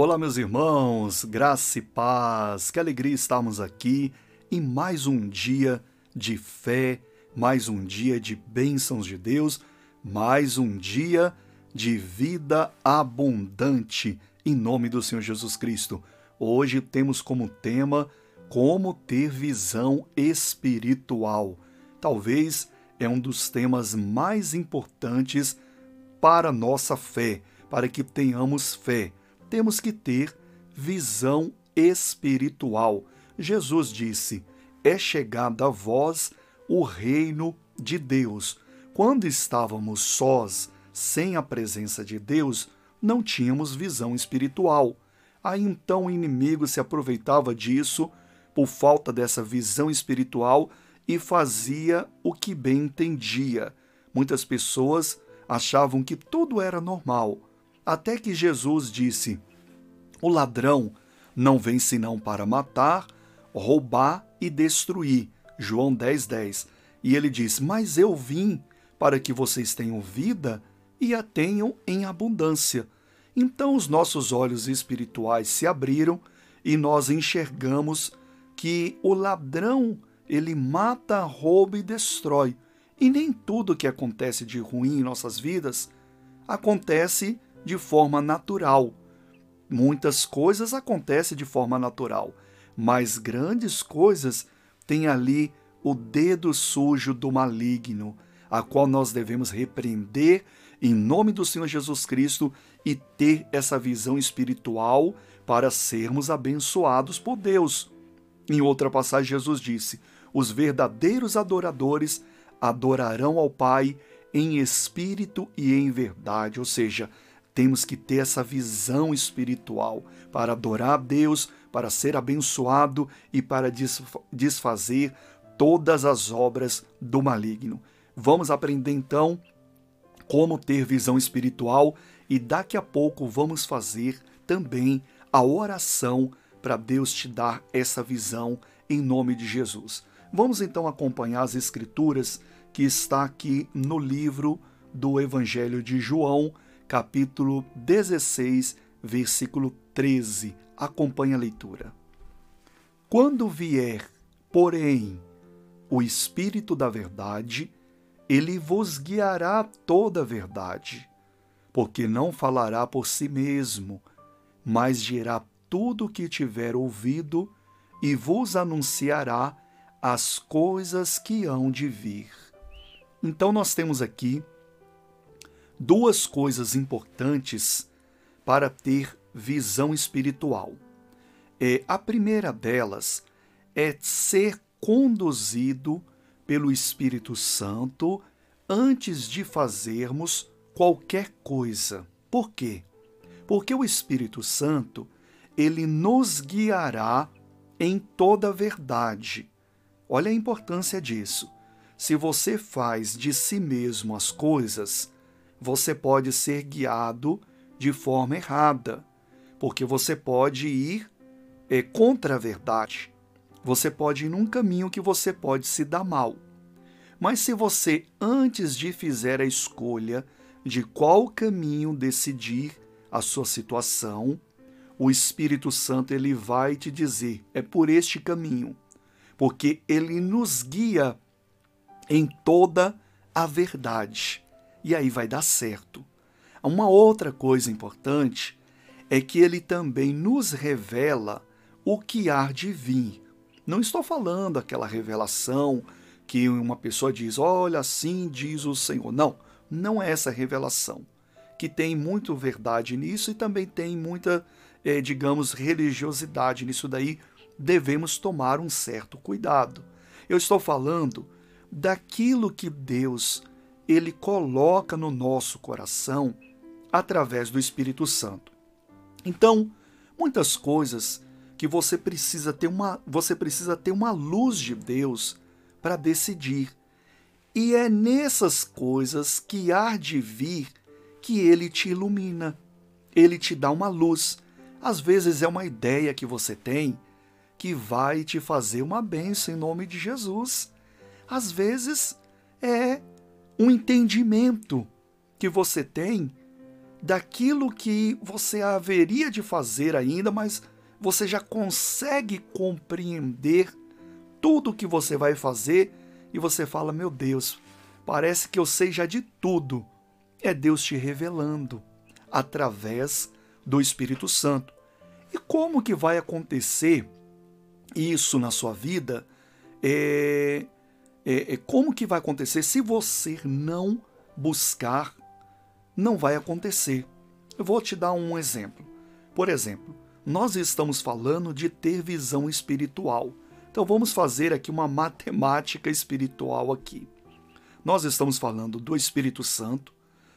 Olá, meus irmãos, graça e paz, que alegria estarmos aqui em mais um dia de fé, mais um dia de bênçãos de Deus, mais um dia de vida abundante, em nome do Senhor Jesus Cristo. Hoje temos como tema como ter visão espiritual. Talvez é um dos temas mais importantes para nossa fé, para que tenhamos fé temos que ter visão espiritual. Jesus disse: É chegado a vós o reino de Deus. Quando estávamos sós, sem a presença de Deus, não tínhamos visão espiritual. Aí então o inimigo se aproveitava disso, por falta dessa visão espiritual, e fazia o que bem entendia. Muitas pessoas achavam que tudo era normal, até que Jesus disse: O ladrão não vem senão para matar, roubar e destruir. João 10, 10. E ele diz: Mas eu vim para que vocês tenham vida e a tenham em abundância. Então os nossos olhos espirituais se abriram e nós enxergamos que o ladrão ele mata, rouba e destrói. E nem tudo que acontece de ruim em nossas vidas acontece de forma natural. Muitas coisas acontecem de forma natural, mas grandes coisas têm ali o dedo sujo do maligno, a qual nós devemos repreender em nome do Senhor Jesus Cristo e ter essa visão espiritual para sermos abençoados por Deus. Em outra passagem, Jesus disse: Os verdadeiros adoradores adorarão ao Pai em espírito e em verdade, ou seja, temos que ter essa visão espiritual para adorar a Deus, para ser abençoado e para desfazer todas as obras do maligno. Vamos aprender então como ter visão espiritual e daqui a pouco vamos fazer também a oração para Deus te dar essa visão em nome de Jesus. Vamos então acompanhar as escrituras que está aqui no livro do Evangelho de João, capítulo 16, versículo 13. Acompanhe a leitura. Quando vier, porém, o Espírito da Verdade, ele vos guiará toda a verdade, porque não falará por si mesmo, mas dirá tudo o que tiver ouvido e vos anunciará as coisas que hão de vir. Então, nós temos aqui duas coisas importantes para ter visão espiritual. É, a primeira delas é ser conduzido pelo Espírito Santo antes de fazermos qualquer coisa. Por quê? Porque o Espírito Santo, ele nos guiará em toda a verdade. Olha a importância disso. Se você faz de si mesmo as coisas, você pode ser guiado de forma errada, porque você pode ir é, contra a verdade. Você pode ir num caminho que você pode se dar mal. Mas se você, antes de fizer a escolha de qual caminho decidir a sua situação, o Espírito Santo ele vai te dizer: é por este caminho, porque ele nos guia em toda a verdade e aí vai dar certo. Uma outra coisa importante é que ele também nos revela o que há de vir. Não estou falando aquela revelação que uma pessoa diz, olha, assim diz o Senhor. Não, não é essa revelação. Que tem muito verdade nisso e também tem muita, é, digamos, religiosidade nisso daí. Devemos tomar um certo cuidado. Eu estou falando daquilo que Deus ele coloca no nosso coração através do Espírito Santo. Então, muitas coisas que você precisa ter uma, você precisa ter uma luz de Deus para decidir. E é nessas coisas que há de vir que ele te ilumina. Ele te dá uma luz. Às vezes é uma ideia que você tem que vai te fazer uma bênção em nome de Jesus. Às vezes é um entendimento que você tem daquilo que você haveria de fazer ainda, mas você já consegue compreender tudo o que você vai fazer e você fala: Meu Deus, parece que eu sei já de tudo. É Deus te revelando através do Espírito Santo. E como que vai acontecer isso na sua vida? É, é, é como que vai acontecer se você não buscar? Não vai acontecer. Eu vou te dar um exemplo. Por exemplo, nós estamos falando de ter visão espiritual. Então vamos fazer aqui uma matemática espiritual aqui. Nós estamos falando do Espírito Santo,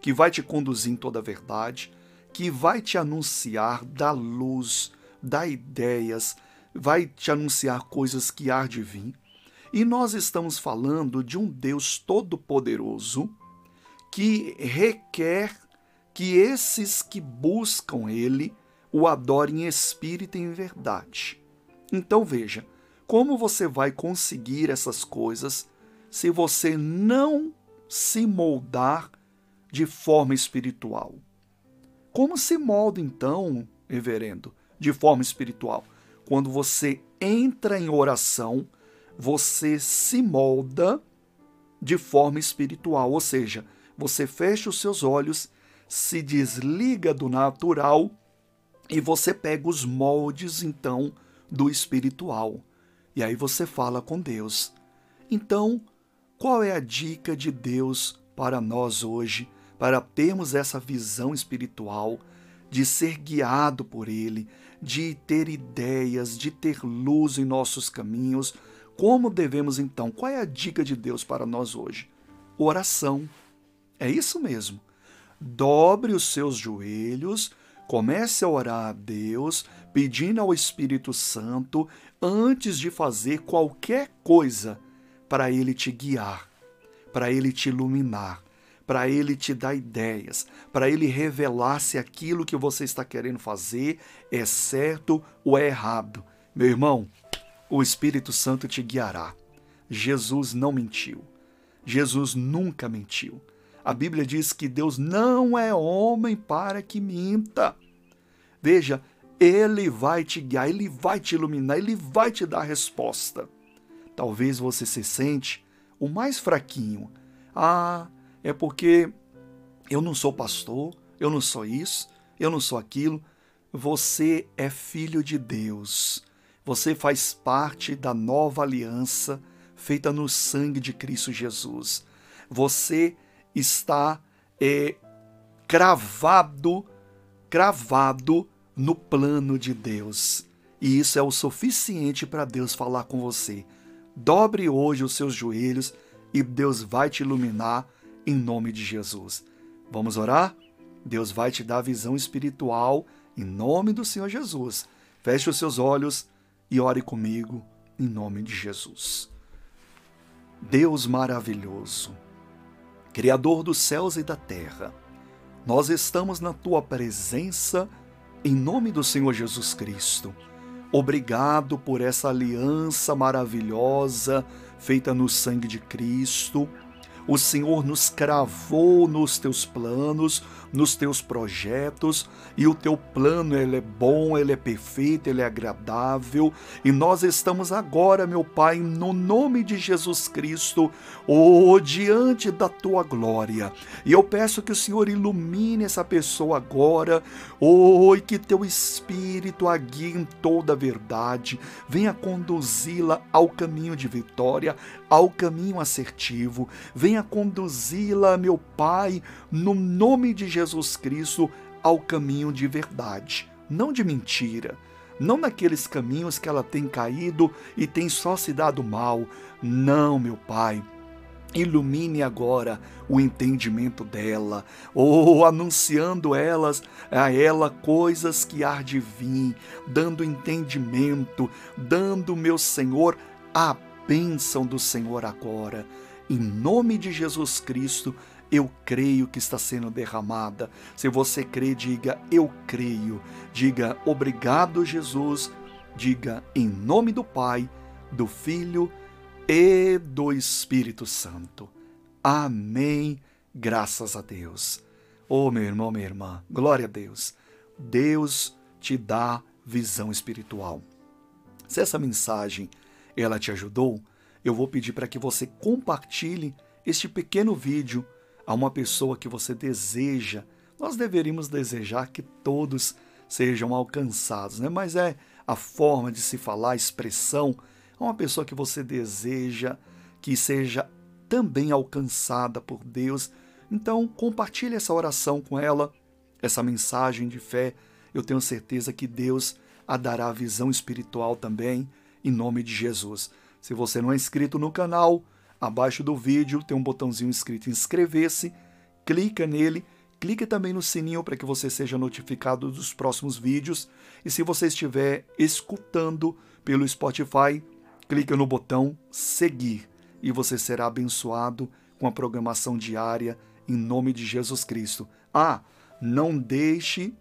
que vai te conduzir em toda a verdade, que vai te anunciar da luz, da ideias, vai te anunciar coisas que há de vir. E nós estamos falando de um Deus todo-poderoso que requer que esses que buscam Ele o adore em espírito e em verdade. Então veja, como você vai conseguir essas coisas se você não se moldar de forma espiritual? Como se molda então, reverendo, de forma espiritual? Quando você entra em oração, você se molda de forma espiritual, ou seja, você fecha os seus olhos, se desliga do natural e você pega os moldes, então, do espiritual. E aí você fala com Deus. Então, qual é a dica de Deus para nós hoje, para termos essa visão espiritual, de ser guiado por Ele, de ter ideias, de ter luz em nossos caminhos? Como devemos então? Qual é a dica de Deus para nós hoje? Oração. É isso mesmo. Dobre os seus joelhos Comece a orar a Deus, pedindo ao Espírito Santo, antes de fazer qualquer coisa, para ele te guiar, para ele te iluminar, para ele te dar ideias, para ele revelar se aquilo que você está querendo fazer é certo ou é errado. Meu irmão, o Espírito Santo te guiará. Jesus não mentiu. Jesus nunca mentiu. A Bíblia diz que Deus não é homem para que minta. Veja, ele vai te guiar, ele vai te iluminar, ele vai te dar a resposta. Talvez você se sente o mais fraquinho. Ah, é porque eu não sou pastor, eu não sou isso, eu não sou aquilo. Você é filho de Deus. Você faz parte da nova aliança feita no sangue de Cristo Jesus. Você está é, cravado, cravado no plano de Deus. E isso é o suficiente para Deus falar com você. Dobre hoje os seus joelhos e Deus vai te iluminar em nome de Jesus. Vamos orar? Deus vai te dar visão espiritual em nome do Senhor Jesus. Feche os seus olhos e ore comigo em nome de Jesus. Deus maravilhoso, Criador dos céus e da terra, nós estamos na tua presença em nome do Senhor Jesus Cristo. Obrigado por essa aliança maravilhosa feita no sangue de Cristo o Senhor nos cravou nos teus planos, nos teus projetos, e o teu plano ele é bom, ele é perfeito, ele é agradável, e nós estamos agora, meu Pai, no nome de Jesus Cristo, oh, diante da tua glória. E eu peço que o Senhor ilumine essa pessoa agora, oh, e que teu espírito a guie em toda a verdade, venha conduzi-la ao caminho de vitória, ao caminho assertivo, venha conduzi-la, meu Pai, no nome de Jesus Cristo, ao caminho de verdade, não de mentira, não naqueles caminhos que ela tem caído e tem só se dado mal. Não, meu Pai. Ilumine agora o entendimento dela, ou anunciando elas a ela coisas que há de vir, dando entendimento, dando, meu Senhor, a bênção do Senhor agora. Em nome de Jesus Cristo, eu creio que está sendo derramada. Se você crê, diga eu creio. Diga obrigado, Jesus. Diga em nome do Pai, do Filho e do Espírito Santo. Amém. Graças a Deus. Oh, meu irmão, minha irmã, glória a Deus. Deus te dá visão espiritual. Se essa mensagem ela te ajudou, eu vou pedir para que você compartilhe este pequeno vídeo a uma pessoa que você deseja. Nós deveríamos desejar que todos sejam alcançados, né? Mas é a forma de se falar, a expressão, a uma pessoa que você deseja que seja também alcançada por Deus. Então, compartilhe essa oração com ela, essa mensagem de fé. Eu tenho certeza que Deus a dará visão espiritual também, em nome de Jesus. Se você não é inscrito no canal, abaixo do vídeo tem um botãozinho escrito inscrever-se, clica nele, clique também no sininho para que você seja notificado dos próximos vídeos. E se você estiver escutando pelo Spotify, clica no botão seguir e você será abençoado com a programação diária em nome de Jesus Cristo. Ah, não deixe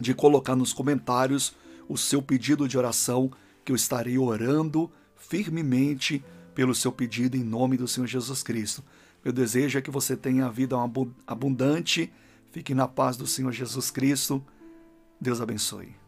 de colocar nos comentários o seu pedido de oração, que eu estarei orando firmemente pelo seu pedido em nome do Senhor Jesus Cristo. Meu desejo é que você tenha a vida abundante. Fique na paz do Senhor Jesus Cristo. Deus abençoe.